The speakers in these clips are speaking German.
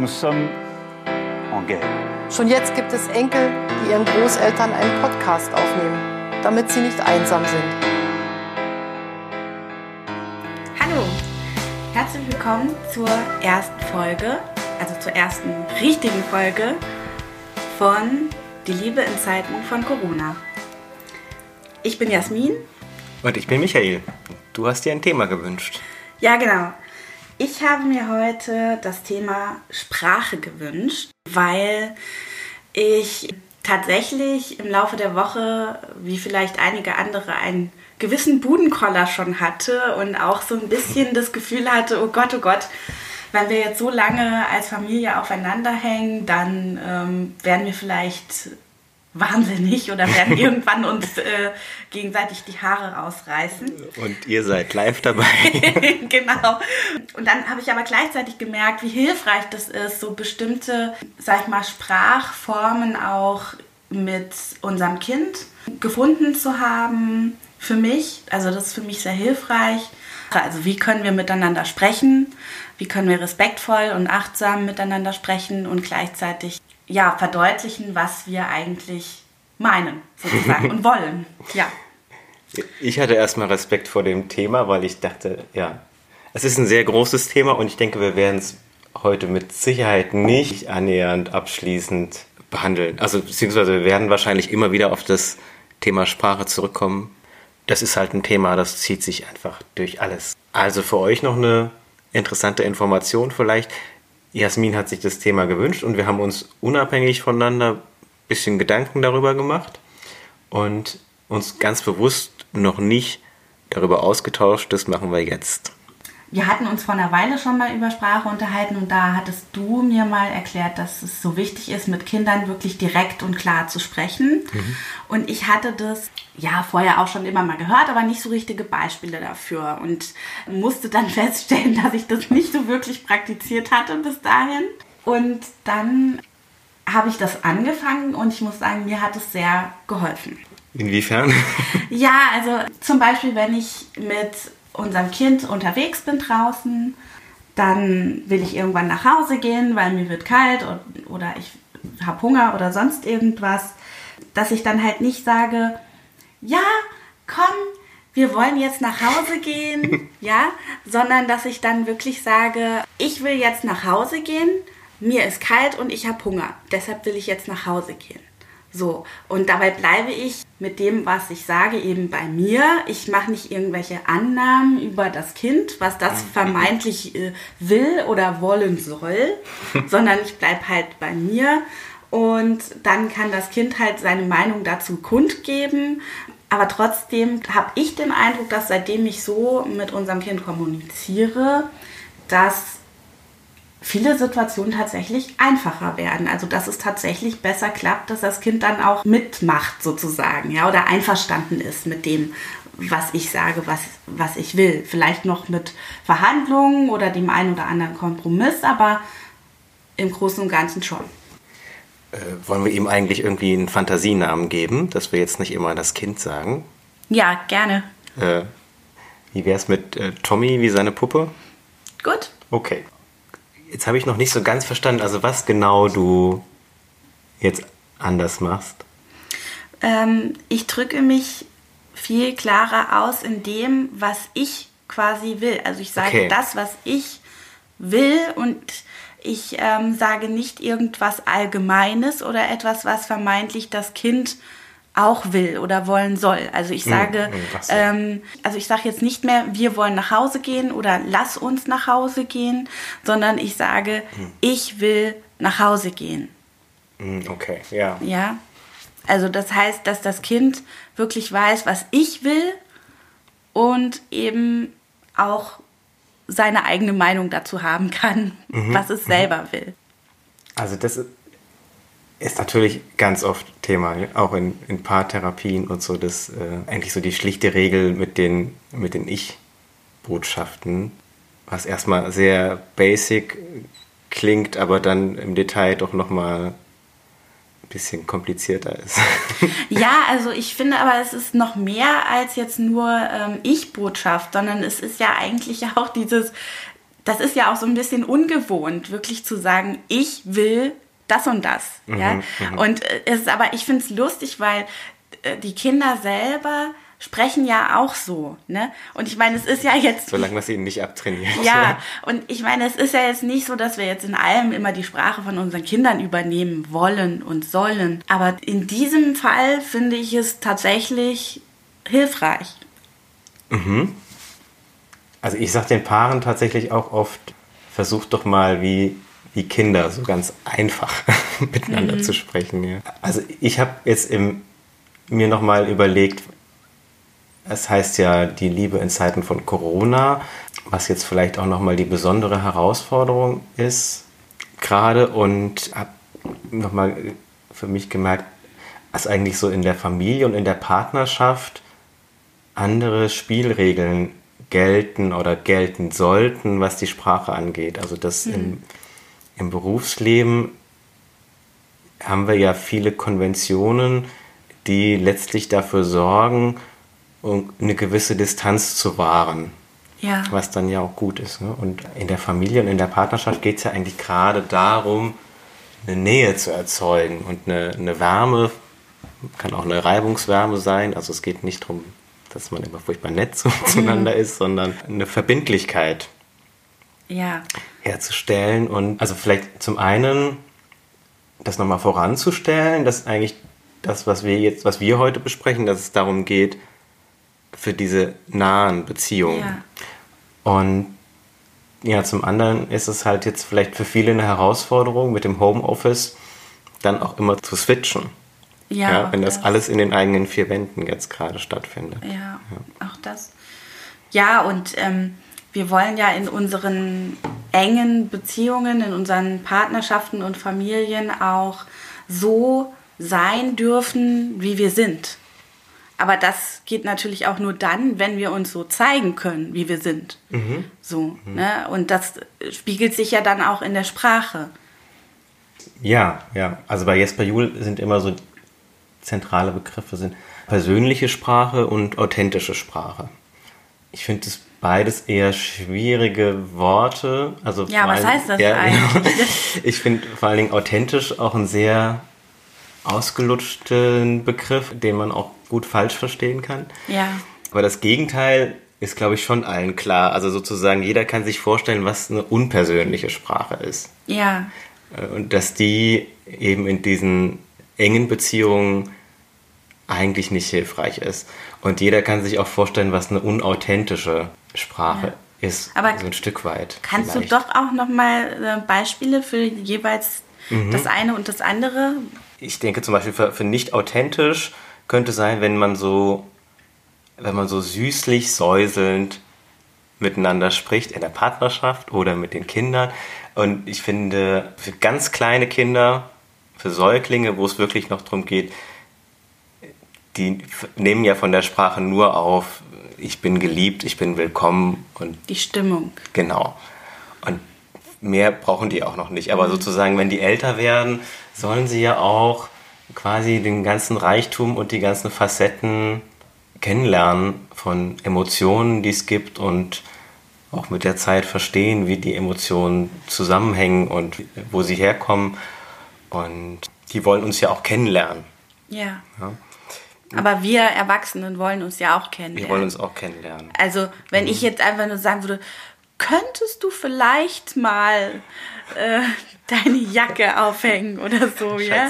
Nous sommes en guerre. Schon jetzt gibt es Enkel, die ihren Großeltern einen Podcast aufnehmen, damit sie nicht einsam sind. Hallo, herzlich willkommen zur ersten Folge, also zur ersten richtigen Folge von Die Liebe in Zeiten von Corona. Ich bin Jasmin. Und ich bin Michael. Du hast dir ein Thema gewünscht. Ja, genau. Ich habe mir heute das Thema Sprache gewünscht, weil ich tatsächlich im Laufe der Woche, wie vielleicht einige andere, einen gewissen Budenkoller schon hatte und auch so ein bisschen das Gefühl hatte, oh Gott, oh Gott, wenn wir jetzt so lange als Familie aufeinander hängen, dann ähm, werden wir vielleicht wahnsinnig oder werden irgendwann uns äh, gegenseitig die Haare rausreißen. Und ihr seid live dabei. genau. Und dann habe ich aber gleichzeitig gemerkt, wie hilfreich das ist, so bestimmte, sag ich mal, Sprachformen auch mit unserem Kind gefunden zu haben. Für mich, also das ist für mich sehr hilfreich. Also wie können wir miteinander sprechen? Wie können wir respektvoll und achtsam miteinander sprechen und gleichzeitig ja, verdeutlichen, was wir eigentlich meinen sozusagen und wollen. Ja. Ich hatte erstmal Respekt vor dem Thema, weil ich dachte, ja, es ist ein sehr großes Thema und ich denke, wir werden es heute mit Sicherheit nicht annähernd abschließend behandeln. Also beziehungsweise wir werden wahrscheinlich immer wieder auf das Thema Sprache zurückkommen. Das ist halt ein Thema, das zieht sich einfach durch alles. Also für euch noch eine interessante Information vielleicht. Jasmin hat sich das Thema gewünscht und wir haben uns unabhängig voneinander ein bisschen Gedanken darüber gemacht und uns ganz bewusst noch nicht darüber ausgetauscht. Das machen wir jetzt. Wir hatten uns vor einer Weile schon mal über Sprache unterhalten und da hattest du mir mal erklärt, dass es so wichtig ist, mit Kindern wirklich direkt und klar zu sprechen. Mhm. Und ich hatte das ja vorher auch schon immer mal gehört, aber nicht so richtige Beispiele dafür und musste dann feststellen, dass ich das nicht so wirklich praktiziert hatte bis dahin. Und dann habe ich das angefangen und ich muss sagen, mir hat es sehr geholfen. Inwiefern? Ja, also zum Beispiel, wenn ich mit unserem Kind unterwegs bin draußen, dann will ich irgendwann nach Hause gehen, weil mir wird kalt oder ich habe Hunger oder sonst irgendwas, dass ich dann halt nicht sage, ja, komm, wir wollen jetzt nach Hause gehen, ja, sondern dass ich dann wirklich sage, ich will jetzt nach Hause gehen, mir ist kalt und ich habe Hunger, deshalb will ich jetzt nach Hause gehen. So, und dabei bleibe ich mit dem, was ich sage, eben bei mir. Ich mache nicht irgendwelche Annahmen über das Kind, was das mhm. vermeintlich äh, will oder wollen soll, sondern ich bleibe halt bei mir. Und dann kann das Kind halt seine Meinung dazu kundgeben. Aber trotzdem habe ich den Eindruck, dass seitdem ich so mit unserem Kind kommuniziere, dass viele Situationen tatsächlich einfacher werden. Also dass es tatsächlich besser klappt, dass das Kind dann auch mitmacht sozusagen, ja, oder einverstanden ist mit dem, was ich sage, was, was ich will. Vielleicht noch mit Verhandlungen oder dem einen oder anderen Kompromiss, aber im Großen und Ganzen schon. Äh, wollen wir ihm eigentlich irgendwie einen Fantasienamen geben, dass wir jetzt nicht immer das Kind sagen? Ja, gerne. Äh, wie wäre es mit äh, Tommy wie seine Puppe? Gut. Okay. Jetzt habe ich noch nicht so ganz verstanden, also was genau du jetzt anders machst. Ähm, ich drücke mich viel klarer aus in dem, was ich quasi will. Also ich sage okay. das, was ich will und ich ähm, sage nicht irgendwas Allgemeines oder etwas, was vermeintlich das Kind auch will oder wollen soll. Also ich hm, sage, hm, ähm, also ich sage jetzt nicht mehr, wir wollen nach Hause gehen oder lass uns nach Hause gehen, sondern ich sage, hm. ich will nach Hause gehen. Hm, okay, ja. Ja. Also das heißt, dass das Kind wirklich weiß, was ich will und eben auch seine eigene Meinung dazu haben kann, mhm. was es selber mhm. will. Also das ist natürlich ganz oft Thema, auch in, in Paartherapien und so, das äh, eigentlich so die schlichte Regel mit den, mit den Ich-Botschaften, was erstmal sehr basic klingt, aber dann im Detail doch nochmal ein bisschen komplizierter ist. Ja, also ich finde aber, es ist noch mehr als jetzt nur ähm, Ich-Botschaft, sondern es ist ja eigentlich auch dieses das ist ja auch so ein bisschen ungewohnt, wirklich zu sagen, ich will das und das. ja? Und äh, es ist aber, ich finde es lustig, weil äh, die Kinder selber sprechen ja auch so. Ne? Und ich meine, es ist ja jetzt. Solange man es ihnen nicht abtrainiert. Ja, und ich meine, es ist ja jetzt nicht so, dass wir jetzt in allem immer die Sprache von unseren Kindern übernehmen wollen und sollen. Aber in diesem Fall finde ich es tatsächlich hilfreich. Also ich sage den Paaren tatsächlich auch oft, versucht doch mal wie, wie Kinder so ganz einfach miteinander zu sprechen. Ja. Also ich habe jetzt im, mir nochmal überlegt, es heißt ja die Liebe in Zeiten von Corona, was jetzt vielleicht auch nochmal die besondere Herausforderung ist gerade und habe nochmal für mich gemerkt, dass eigentlich so in der Familie und in der Partnerschaft andere Spielregeln gelten oder gelten sollten, was die Sprache angeht. Also das im, im Berufsleben haben wir ja viele Konventionen, die letztlich dafür sorgen, um eine gewisse Distanz zu wahren, Ja. was dann ja auch gut ist. Ne? Und in der Familie und in der Partnerschaft geht es ja eigentlich gerade darum, eine Nähe zu erzeugen und eine, eine Wärme, kann auch eine Reibungswärme sein. Also es geht nicht darum, dass man immer furchtbar nett zu, zueinander ist, sondern eine Verbindlichkeit Ja. herzustellen und also vielleicht zum einen das nochmal voranzustellen, dass eigentlich das, was wir jetzt, was wir heute besprechen, dass es darum geht, für diese nahen Beziehungen. Ja. Und ja, zum anderen ist es halt jetzt vielleicht für viele eine Herausforderung mit dem Homeoffice dann auch immer zu switchen. Ja, Ja, wenn das alles in den eigenen vier Wänden jetzt gerade stattfindet. Ja, auch das. Ja, und ähm, wir wollen ja in unseren engen Beziehungen, in unseren Partnerschaften und Familien auch so sein dürfen, wie wir sind. Aber das geht natürlich auch nur dann, wenn wir uns so zeigen können, wie wir sind. So, ne? Und das spiegelt sich ja dann auch in der Sprache. Ja, ja. Also bei Jesper Juhl sind immer so zentrale Begriffe sind persönliche Sprache und authentische Sprache. Ich finde es beides eher schwierige Worte. Also Ja, was heißt das ja, eigentlich? Ich finde vor allen Dingen authentisch auch einen sehr ausgelutschten Begriff, den man auch gut falsch verstehen kann. Ja, Aber das Gegenteil ist, glaube ich, schon allen klar. Also sozusagen jeder kann sich vorstellen, was eine unpersönliche Sprache ist. ja, Äh, Und dass die eben in diesen engen Beziehungen eigentlich nicht hilfreich ist. Und jeder kann sich auch vorstellen, was eine unauthentische Sprache ist. Aber so ein Stück weit. Kannst vielleicht. du doch auch noch mal äh, Beispiele für jeweils Mhm. das eine und das andere? Ich denke zum Beispiel für, für nicht authentisch könnte sein, wenn man so, wenn man so süßlich säuselnd miteinander spricht in der Partnerschaft oder mit den Kindern. Und ich finde, für ganz kleine Kinder, für Säuglinge, wo es wirklich noch darum geht, die nehmen ja von der Sprache nur auf, ich bin geliebt, ich bin willkommen und Die Stimmung. Genau. Und mehr brauchen die auch noch nicht. Aber sozusagen, wenn die älter werden, sollen sie ja auch quasi den ganzen Reichtum und die ganzen Facetten kennenlernen von Emotionen, die es gibt und auch mit der Zeit verstehen, wie die Emotionen zusammenhängen und wo sie herkommen. Und die wollen uns ja auch kennenlernen. Ja. Ja. Aber wir Erwachsenen wollen uns ja auch kennenlernen. Wir wollen uns auch kennenlernen. Also, wenn Mhm. ich jetzt einfach nur sagen würde, könntest du vielleicht mal äh, deine Jacke aufhängen oder so, ja?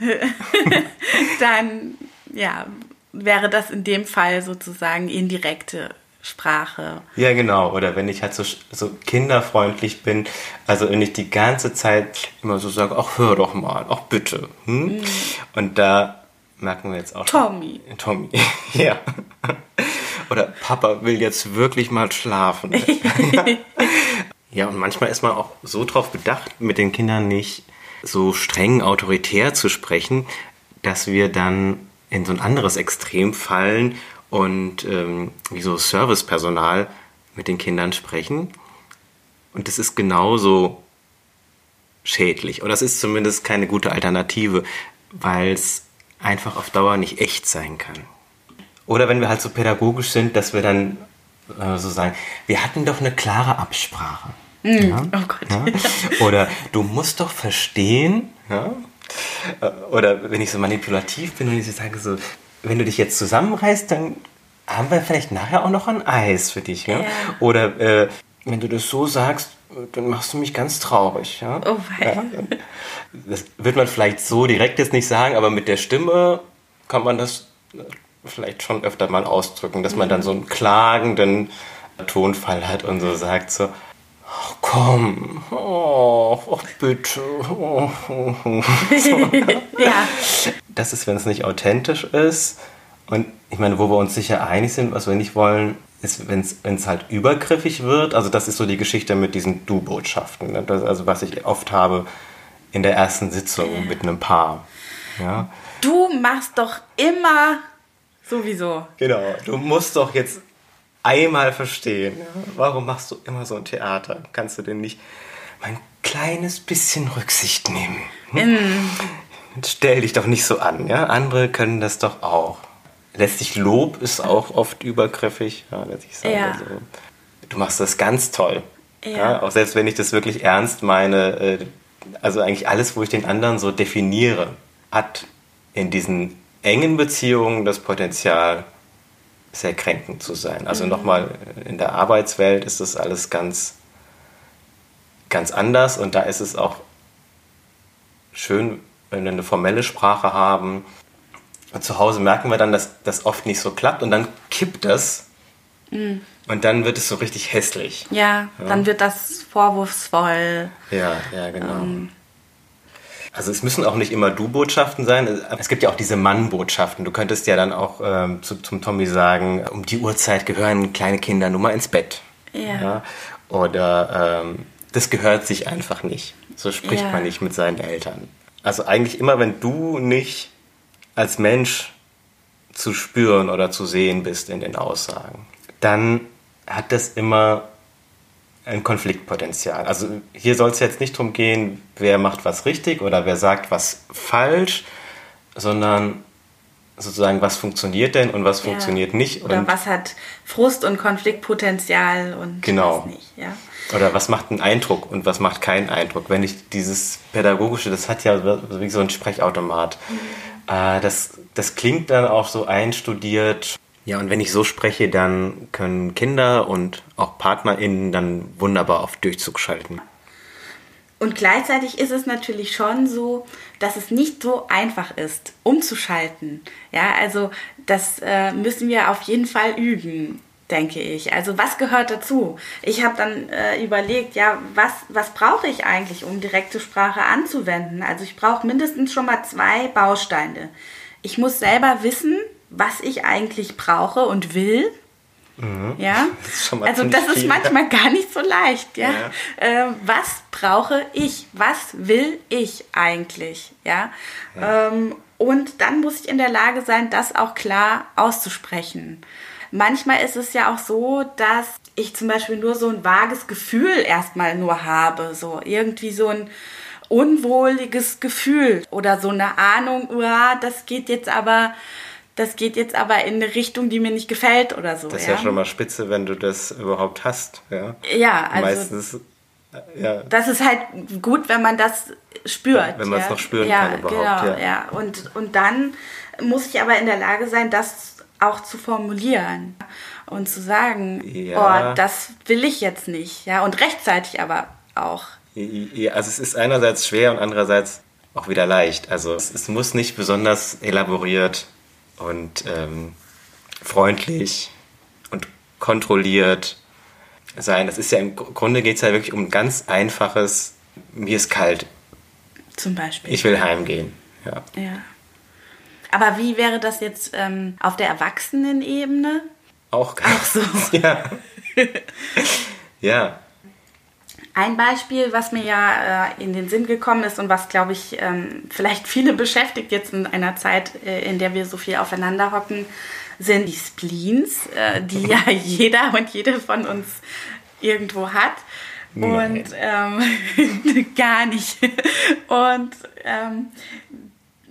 Dann, ja, wäre das in dem Fall sozusagen indirekte Sprache. Ja, genau. Oder wenn ich halt so, so kinderfreundlich bin, also wenn ich die ganze Zeit immer so sage, ach, hör doch mal, ach, bitte. Hm? Und da merken wir jetzt auch schon- Tommy. Tommy, ja. Oder Papa will jetzt wirklich mal schlafen. ja, und manchmal ist man auch so drauf bedacht, mit den Kindern nicht so streng autoritär zu sprechen, dass wir dann in so ein anderes Extrem fallen und ähm, wie so Servicepersonal mit den Kindern sprechen. Und das ist genauso schädlich. Oder es ist zumindest keine gute Alternative, weil es einfach auf Dauer nicht echt sein kann. Oder wenn wir halt so pädagogisch sind, dass wir dann äh, so sagen, wir hatten doch eine klare Absprache. Ja? Oh Gott. Ja? Oder du musst doch verstehen, ja? Äh, oder wenn ich so manipulativ bin und ich sage so, wenn du dich jetzt zusammenreißt, dann haben wir vielleicht nachher auch noch ein Eis für dich. Ja. Oder äh, wenn du das so sagst, dann machst du mich ganz traurig. Ja? Oh wei. Ja? Das wird man vielleicht so direkt jetzt nicht sagen, aber mit der Stimme kann man das vielleicht schon öfter mal ausdrücken, dass man dann so einen klagenden Tonfall hat und so sagt so, "Ach, komm, oh, bitte. Oh, oh, oh." Ja. Das ist, wenn es nicht authentisch ist. Und ich meine, wo wir uns sicher einig sind, was wir nicht wollen, ist, wenn es halt übergriffig wird. Also das ist so die Geschichte mit diesen Du-Botschaften. Ne? Also was ich oft habe in der ersten Sitzung mit einem Paar. Ja? Du machst doch immer sowieso. Genau, du musst doch jetzt einmal verstehen, warum machst du immer so ein Theater? Kannst du denn nicht mal ein kleines bisschen Rücksicht nehmen? Hm? Stell dich doch nicht so an, ja? Andere können das doch auch. Letztlich Lob ist auch oft übergriffig, ja, dass ich sage, Ja. so, du machst das ganz toll. Ja. Ja. auch selbst wenn ich das wirklich ernst meine, äh, also eigentlich alles, wo ich den anderen so definiere, hat in diesen engen Beziehungen das Potenzial, sehr kränkend zu sein. Also nochmal, in der Arbeitswelt ist das alles ganz, ganz anders und da ist es auch schön, wenn wir eine formelle Sprache haben. Und zu Hause merken wir dann, dass das oft nicht so klappt und dann kippt das und dann wird es so richtig hässlich. Ja, dann wird das vorwurfsvoll. Ja, ja, genau. Also es müssen auch nicht immer Du-Botschaften sein. Es gibt ja auch diese Mann-Botschaften. Du könntest ja dann auch ähm, zu, zum Tommy sagen, um die Uhrzeit gehören kleine Kinder nur mal ins Bett. Ja. Oder ähm, das gehört sich einfach nicht. So spricht Ja. man nicht mit seinen Eltern. Also eigentlich immer, wenn du nicht als Mensch zu spüren oder zu sehen bist in den Aussagen, dann hat das immer ein Konfliktpotenzial. Also hier soll es jetzt nicht darum gehen, wer macht was richtig oder wer sagt was falsch, sondern sozusagen, was funktioniert denn und was Ja. funktioniert nicht. Oder und, was hat Frust- und Konfliktpotenzial und Genau. was nicht. Ja. Oder was macht einen Eindruck und was macht keinen Eindruck. Wenn ich dieses Pädagogische, das hat ja wie so ein Sprechautomat. Äh, das, das klingt dann auch so einstudiert. Ja, und wenn ich so spreche, dann können Kinder und auch PartnerInnen dann wunderbar auf Durchzug schalten. Und gleichzeitig ist es natürlich schon so, dass es nicht so einfach ist, umzuschalten. Ja, also das äh, müssen wir auf jeden Fall üben, denke ich. Also was gehört dazu? Ich habe dann äh, überlegt, ja, was, was brauche ich eigentlich, um direkte Sprache anzuwenden? Also ich brauche mindestens schon mal zwei Bausteine. Ich muss selber wissen, was ich eigentlich brauche und will. Ja, Das also das ist viel. manchmal gar nicht so leicht, ja. Ja. Ähm, was brauche ich? Was will ich eigentlich? Ja. Ähm, und dann muss ich in der Lage sein, das auch klar auszusprechen. Manchmal ist es ja auch so, dass ich zum Beispiel nur so ein vages Gefühl erstmal nur habe, so irgendwie so ein unwohliges Gefühl oder so eine Ahnung, uah, das geht jetzt aber, das geht jetzt aber in eine Richtung, die mir nicht gefällt oder so. Das ist ja, schon mal spitze, wenn du das überhaupt hast. Ja, Ja, also Meistens, äh, ja. das ist halt gut, wenn man das spürt. Wenn man es ja. noch spüren ja, kann überhaupt, Genau, ja. ja. Und, und dann muss ich aber in der Lage sein, das auch zu formulieren und zu sagen, Ja. oh, das will ich jetzt nicht. Ja, und rechtzeitig aber auch. Ja, also es ist einerseits schwer und andererseits auch wieder leicht. Also es, es muss nicht besonders elaboriert und ähm, freundlich und kontrolliert sein. Das ist ja im Grunde geht es ja wirklich um ganz einfaches, mir ist kalt, Zum Beispiel. ich will heimgehen. Ja. ja. Aber wie wäre das jetzt ähm, auf der Erwachsenenebene? Auch Ach so. Ja. ja. Ein Beispiel, was mir ja äh, in den Sinn gekommen ist und was, glaube ich, ähm, vielleicht viele beschäftigt jetzt in einer Zeit, äh, in der wir so viel aufeinander hocken, sind die Spleens, äh, die ja jeder und jede von uns irgendwo hat. Und ähm, gar nicht. Und ähm,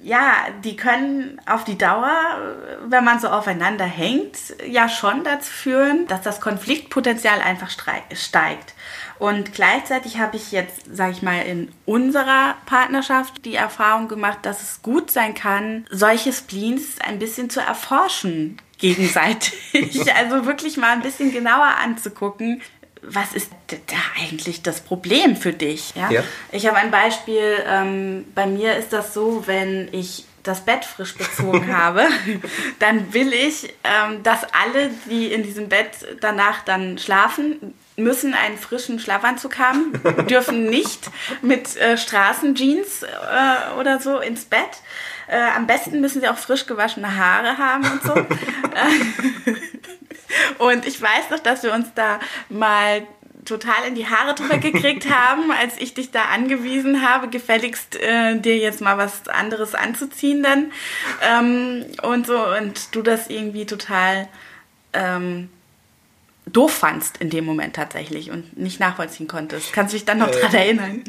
ja, die können auf die Dauer, wenn man so aufeinander hängt, ja schon dazu führen, dass das Konfliktpotenzial einfach steigt. Und gleichzeitig habe ich jetzt, sage ich mal, in unserer Partnerschaft die Erfahrung gemacht, dass es gut sein kann, solche Spleens ein bisschen zu erforschen gegenseitig. also wirklich mal ein bisschen genauer anzugucken, was ist da eigentlich das Problem für dich? Ja? ja. Ich habe ein Beispiel, ähm, bei mir ist das so, wenn ich das Bett frisch bezogen habe, dann will ich, ähm, dass alle, die in diesem Bett danach dann schlafen, müssen einen frischen Schlafanzug haben, dürfen nicht mit äh, Straßenjeans äh, oder so ins Bett. Äh, am besten müssen sie auch frisch gewaschene Haare haben und so. und ich weiß noch, dass wir uns da mal total in die Haare drüber gekriegt haben, als ich dich da angewiesen habe, gefälligst äh, dir jetzt mal was anderes anzuziehen dann ähm, und so und du das irgendwie total ähm, doof fandst in dem Moment tatsächlich und nicht nachvollziehen konntest. Kannst du dich dann noch äh, dran erinnern?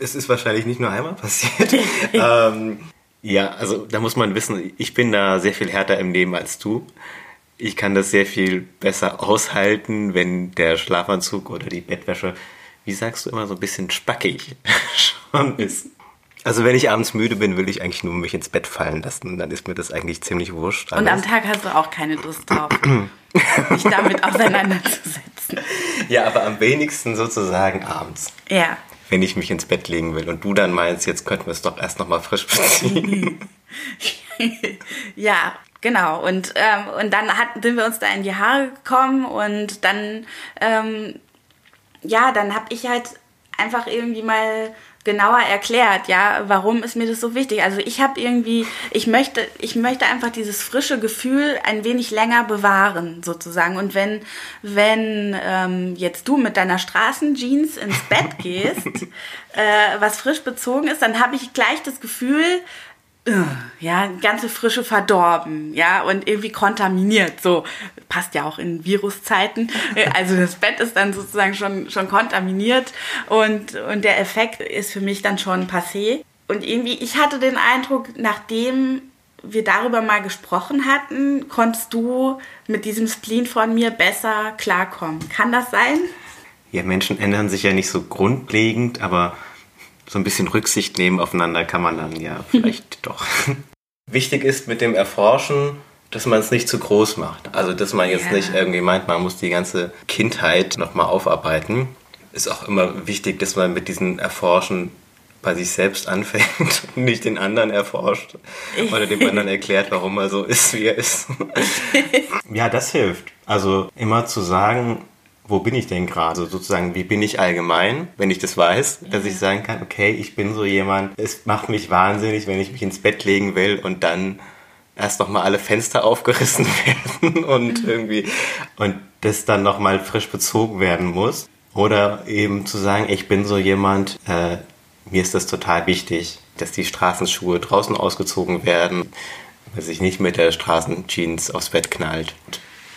Das ist wahrscheinlich nicht nur einmal passiert. ähm, ja, also da muss man wissen, ich bin da sehr viel härter im Leben als du. Ich kann das sehr viel besser aushalten, wenn der Schlafanzug oder die Bettwäsche, wie sagst du immer, so ein bisschen spackig schon ist. Also wenn ich abends müde bin, will ich eigentlich nur mich ins Bett fallen lassen. Dann ist mir das eigentlich ziemlich wurscht. Alles. Und am Tag hast du auch keine Lust drauf, dich damit auseinanderzusetzen. Ja, aber am wenigsten sozusagen abends. Ja. Wenn ich mich ins Bett legen will und du dann meinst, jetzt könnten wir es doch erst nochmal frisch beziehen. ja, genau. Und, ähm, und dann hat, sind wir uns da in die Haare gekommen und dann, ähm, ja, dann habe ich halt einfach irgendwie mal genauer erklärt, ja, warum ist mir das so wichtig? Also ich habe irgendwie, ich möchte, ich möchte einfach dieses frische Gefühl ein wenig länger bewahren, sozusagen. Und wenn, wenn ähm, jetzt du mit deiner Straßenjeans ins Bett gehst, äh, was frisch bezogen ist, dann habe ich gleich das Gefühl, ja, ganze Frische verdorben, ja, und irgendwie kontaminiert. So passt ja auch in Viruszeiten. Also das Bett ist dann sozusagen schon, schon kontaminiert und, und der Effekt ist für mich dann schon passé. Und irgendwie, ich hatte den Eindruck, nachdem wir darüber mal gesprochen hatten, konntest du mit diesem Spleen von mir besser klarkommen. Kann das sein? Ja, Menschen ändern sich ja nicht so grundlegend, aber so ein bisschen Rücksicht nehmen aufeinander kann man dann ja vielleicht doch. Wichtig ist mit dem Erforschen, dass man es nicht zu groß macht. Also, dass man jetzt ja. nicht irgendwie meint, man muss die ganze Kindheit nochmal aufarbeiten. Ist auch immer wichtig, dass man mit diesem Erforschen bei sich selbst anfängt und nicht den anderen erforscht oder dem anderen erklärt, warum er so ist, wie er ist. ja, das hilft. Also immer zu sagen, wo bin ich denn gerade? Also sozusagen, wie bin ich allgemein, wenn ich das weiß, dass ich sagen kann, okay, ich bin so jemand, es macht mich wahnsinnig, wenn ich mich ins Bett legen will und dann erst nochmal alle Fenster aufgerissen werden und mhm. irgendwie und das dann nochmal frisch bezogen werden muss. Oder eben zu sagen, ich bin so jemand, äh, mir ist das total wichtig, dass die Straßenschuhe draußen ausgezogen werden, dass sich nicht mit der Straßenjeans aufs Bett knallt.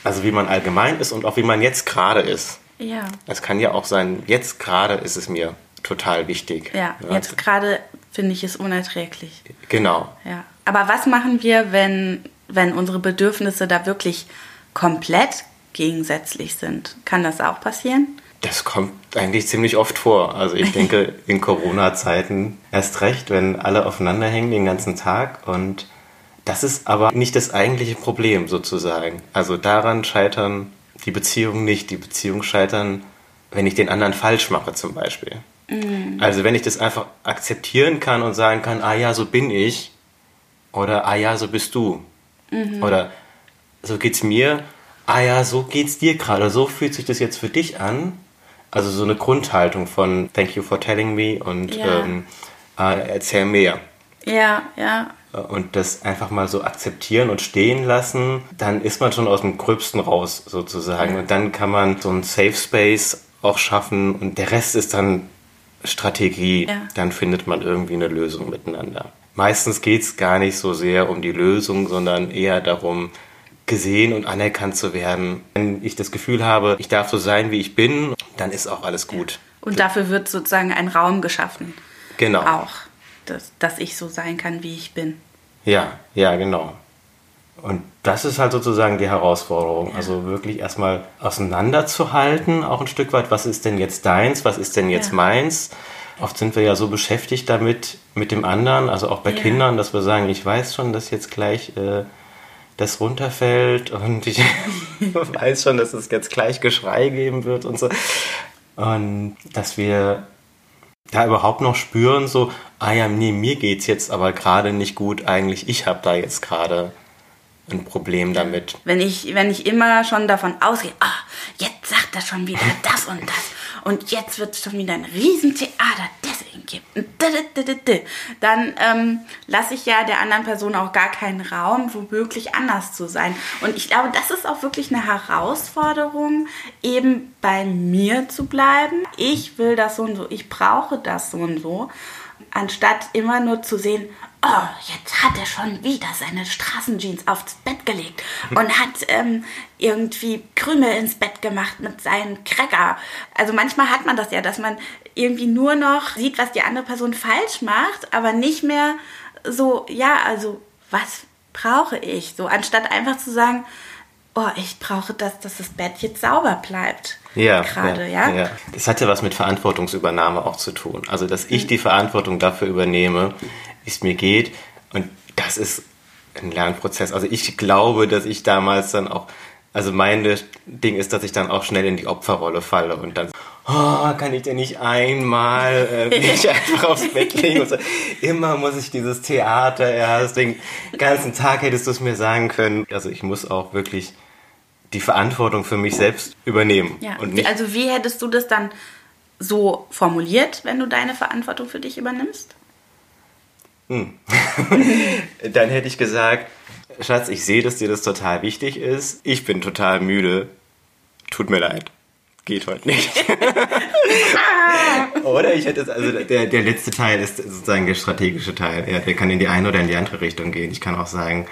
Also wie man allgemein ist und auch wie man jetzt gerade ist. Ja. Es kann ja auch sein, jetzt gerade ist es mir total wichtig. Ja, ja. jetzt gerade finde ich es unerträglich. Genau. Ja. Aber was machen wir, wenn, wenn unsere Bedürfnisse da wirklich komplett gegensätzlich sind? Kann das auch passieren? Das kommt eigentlich ziemlich oft vor. Also ich denke in Corona-Zeiten erst recht, wenn alle aufeinander hängen den ganzen Tag und das ist aber nicht das eigentliche Problem sozusagen. Also daran scheitern die Beziehungen nicht. Die Beziehungen scheitern, wenn ich den anderen falsch mache zum Beispiel. Mhm. Also wenn ich das einfach akzeptieren kann und sagen kann, ah ja, so bin ich. Oder ah ja, so bist du. Mhm. Oder so geht's mir. Ah ja, so geht's dir gerade. So fühlt sich das jetzt für dich an. Also so eine Grundhaltung von Thank you for telling me und ja. ähm, äh, erzähl mehr. Ja, ja und das einfach mal so akzeptieren und stehen lassen, dann ist man schon aus dem Gröbsten raus sozusagen. Und dann kann man so einen Safe Space auch schaffen und der Rest ist dann Strategie. Ja. Dann findet man irgendwie eine Lösung miteinander. Meistens geht es gar nicht so sehr um die Lösung, sondern eher darum, gesehen und anerkannt zu werden. Wenn ich das Gefühl habe, ich darf so sein, wie ich bin, dann ist auch alles gut. Und dafür wird sozusagen ein Raum geschaffen. Genau. Auch dass, dass ich so sein kann, wie ich bin. Ja, ja, genau. Und das ist halt sozusagen die Herausforderung. Also wirklich erstmal auseinanderzuhalten, auch ein Stück weit, was ist denn jetzt deins, was ist denn jetzt Ja. meins. Oft sind wir ja so beschäftigt damit, mit dem anderen, also auch bei Ja. Kindern, dass wir sagen, ich weiß schon, dass jetzt gleich äh, das runterfällt und ich weiß schon, dass es jetzt gleich Geschrei geben wird und so. Und dass wir da überhaupt noch spüren, so, ah ja, nee, mir geht's jetzt aber gerade nicht gut, eigentlich, ich habe da jetzt gerade ein Problem damit. Wenn ich, wenn ich immer schon davon ausgehe, ah, jetzt sagt er schon wieder das und das und jetzt wird es schon wieder ein Riesentheater deswegen geben, dann ähm, lasse ich ja der anderen Person auch gar keinen Raum, womöglich anders zu sein. Und ich glaube, das ist auch wirklich eine Herausforderung, eben bei mir zu bleiben. Ich will das so und so, ich brauche das so und so, anstatt immer nur zu sehen, oh, jetzt hat er schon wieder seine Straßenjeans aufs Bett gelegt und hat ähm, irgendwie Krümel ins Bett gemacht mit seinen Cracker. Also manchmal hat man das ja, dass man irgendwie nur noch sieht, was die andere Person falsch macht, aber nicht mehr so, ja, also was brauche ich? So, anstatt einfach zu sagen, oh, ich brauche das, dass das Bett jetzt sauber bleibt. Ja, Gerade, ja? ja. Das hat ja was mit Verantwortungsübernahme auch zu tun. Also, dass ich die Verantwortung dafür übernehme, wie es mir geht. Und das ist ein Lernprozess. Also, ich glaube, dass ich damals dann auch, also mein Ding ist, dass ich dann auch schnell in die Opferrolle falle und dann, oh, kann ich denn nicht einmal äh, mich einfach aufs Bett legen so. Immer muss ich dieses Theater, ja, deswegen, den ganzen Tag hättest du es mir sagen können. Also, ich muss auch wirklich die Verantwortung für mich selbst übernehmen. Ja, also wie hättest du das dann so formuliert, wenn du deine Verantwortung für dich übernimmst? dann hätte ich gesagt, Schatz, ich sehe, dass dir das total wichtig ist. Ich bin total müde. Tut mir leid. Geht heute nicht. oder ich hätte es, also der, der letzte Teil ist sozusagen der strategische Teil. Ja, der kann in die eine oder in die andere Richtung gehen. Ich kann auch sagen,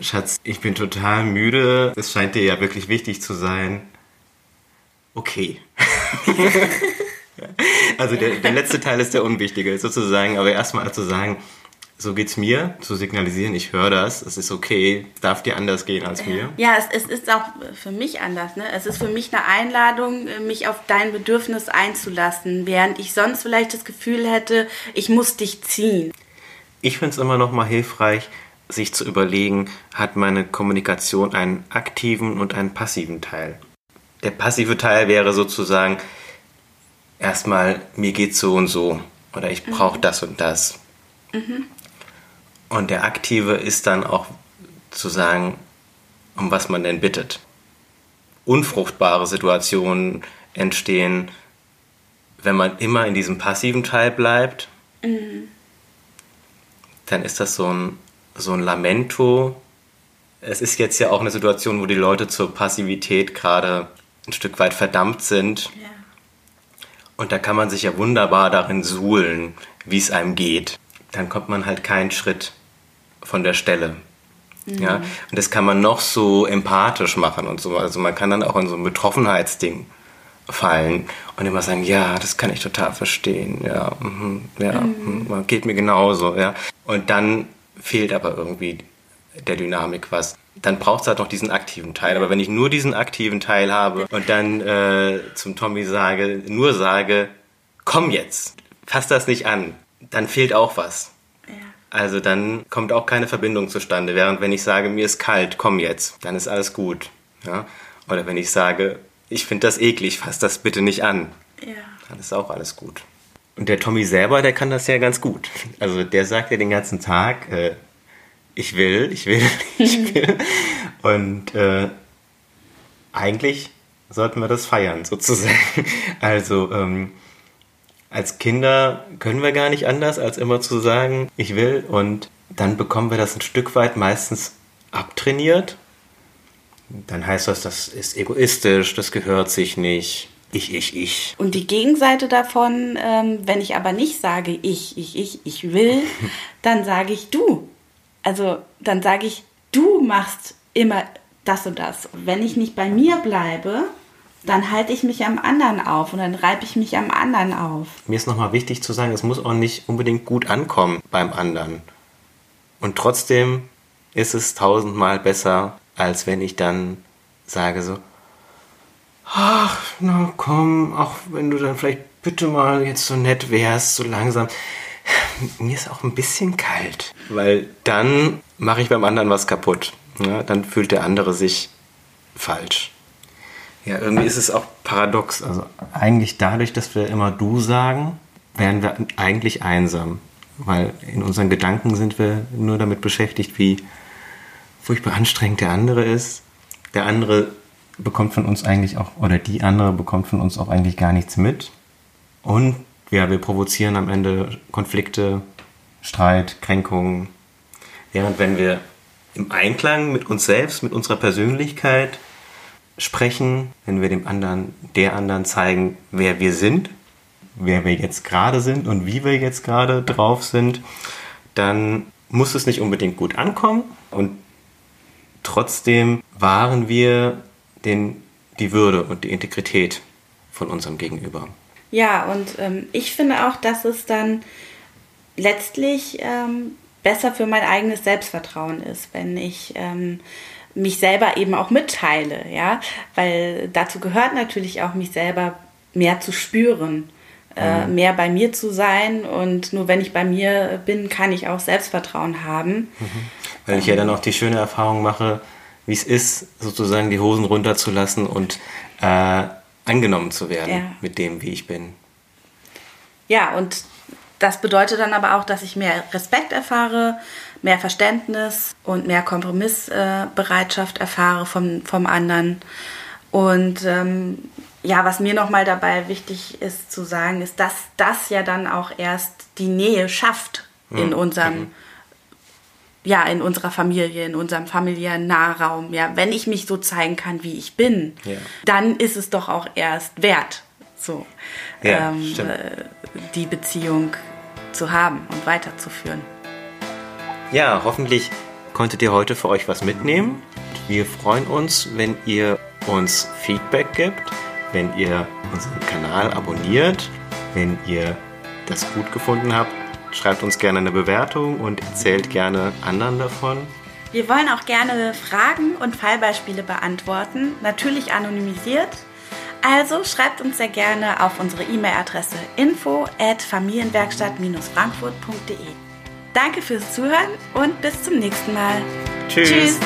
Schatz, ich bin total müde. Es scheint dir ja wirklich wichtig zu sein. Okay. also der, der letzte Teil ist der unwichtige, sozusagen, aber erstmal zu sagen, so geht's mir, zu signalisieren, ich höre das, es ist okay, darf dir anders gehen als mir. Ja, es, es ist auch für mich anders. Ne? Es ist für mich eine Einladung, mich auf dein Bedürfnis einzulassen, während ich sonst vielleicht das Gefühl hätte, ich muss dich ziehen. Ich finde es immer noch mal hilfreich, sich zu überlegen, hat meine Kommunikation einen aktiven und einen passiven Teil. Der passive Teil wäre sozusagen erstmal, mir geht's so und so oder ich brauche das und das. Und der aktive ist dann auch zu sagen, um was man denn bittet. Unfruchtbare Situationen entstehen, wenn man immer in diesem passiven Teil bleibt. Dann ist das so ein, so ein Lamento. Es ist jetzt ja auch eine Situation, wo die Leute zur Passivität gerade ein Stück weit verdammt sind. Ja. Und da kann man sich ja wunderbar darin suhlen, wie es einem geht. Dann kommt man halt keinen Schritt von der Stelle. Ja? Und das kann man noch so empathisch machen und so. Also man kann dann auch in so ein Betroffenheitsding fallen und immer sagen, ja, das kann ich total verstehen. Ja, mhm, ja, mhm. geht mir genauso. Ja. Und dann fehlt aber irgendwie der Dynamik was. Dann braucht es halt noch diesen aktiven Teil. Aber wenn ich nur diesen aktiven Teil habe und dann äh, zum Tommy sage, nur sage, komm jetzt, fass das nicht an, dann fehlt auch was. Ja. Also dann kommt auch keine Verbindung zustande. Während wenn ich sage, mir ist kalt, komm jetzt, dann ist alles gut. Ja? Oder wenn ich sage, ich finde das eklig, fass das bitte nicht an, Ja. dann ist auch alles gut. Und der Tommy selber, der kann das ja ganz gut. Also der sagt ja den ganzen Tag, äh, ich will, ich will, ich will. Und äh, eigentlich sollten wir das feiern, sozusagen. Also ähm, als Kinder können wir gar nicht anders, als immer zu sagen, ich will. Und dann bekommen wir das ein Stück weit meistens abtrainiert. Dann heißt das, das ist egoistisch, das gehört sich nicht. Ich, ich, ich. Und die Gegenseite davon, ähm, wenn ich aber nicht sage, ich, ich, ich, ich will, dann sage ich du. Also dann sage ich, du machst immer das und das. Wenn ich nicht bei mir bleibe, dann halte ich mich am anderen auf und dann reibe ich mich am anderen auf. Mir ist nochmal wichtig zu sagen, es muss auch nicht unbedingt gut ankommen beim anderen. Und trotzdem ist es tausendmal besser, als wenn ich dann sage so, ach, na komm, auch wenn du dann vielleicht bitte mal jetzt so nett wärst, so langsam. Mir ist auch ein bisschen kalt, weil dann mache ich beim anderen was kaputt. Ja, dann fühlt der andere sich falsch. Ja, irgendwie ist es auch paradox. Also eigentlich dadurch, dass wir immer du sagen, wären wir eigentlich einsam. Weil in unseren Gedanken sind wir nur damit beschäftigt, wie furchtbar anstrengend der andere ist. Der andere bekommt von uns eigentlich auch, oder die andere bekommt von uns auch eigentlich gar nichts mit. Und ja, wir provozieren am Ende Konflikte, Streit, Kränkungen. Während wenn wir im Einklang mit uns selbst, mit unserer Persönlichkeit sprechen, wenn wir dem anderen, der anderen zeigen, wer wir sind, wer wir jetzt gerade sind und wie wir jetzt gerade drauf sind, dann muss es nicht unbedingt gut ankommen und trotzdem wahren wir den, die Würde und die Integrität von unserem Gegenüber. Ja, und ähm, ich finde auch, dass es dann letztlich ähm, besser für mein eigenes Selbstvertrauen ist, wenn ich ähm, mich selber eben auch mitteile, ja, weil dazu gehört natürlich auch, mich selber mehr zu spüren, äh, mhm. mehr bei mir zu sein und nur wenn ich bei mir bin, kann ich auch Selbstvertrauen haben. Mhm. Weil ich ja dann auch die schöne Erfahrung mache, wie es ist, sozusagen die Hosen runterzulassen und äh, angenommen zu werden ja. mit dem, wie ich bin. Ja, und das bedeutet dann aber auch, dass ich mehr Respekt erfahre, mehr Verständnis und mehr Kompromissbereitschaft erfahre vom, vom anderen. Und ähm, ja, was mir nochmal dabei wichtig ist zu sagen, ist, dass das ja dann auch erst die Nähe schafft in mhm. unserem, mhm. Ja, in unserer Familie, in unserem familiären Nahraum. Ja, wenn ich mich so zeigen kann, wie ich bin, ja. dann ist es doch auch erst wert, so ja, ähm, äh, die Beziehung zu haben und weiterzuführen. Ja, hoffentlich konntet ihr heute für euch was mitnehmen. Wir freuen uns, wenn ihr uns Feedback gibt, wenn ihr unseren Kanal abonniert, wenn ihr das gut gefunden habt. Schreibt uns gerne eine Bewertung und erzählt gerne anderen davon. Wir wollen auch gerne Fragen und Fallbeispiele beantworten, natürlich anonymisiert. Also schreibt uns sehr gerne auf unsere E-Mail-Adresse info at familienwerkstatt-frankfurt.de. Danke fürs Zuhören und bis zum nächsten Mal. Tschüss. Tschüss.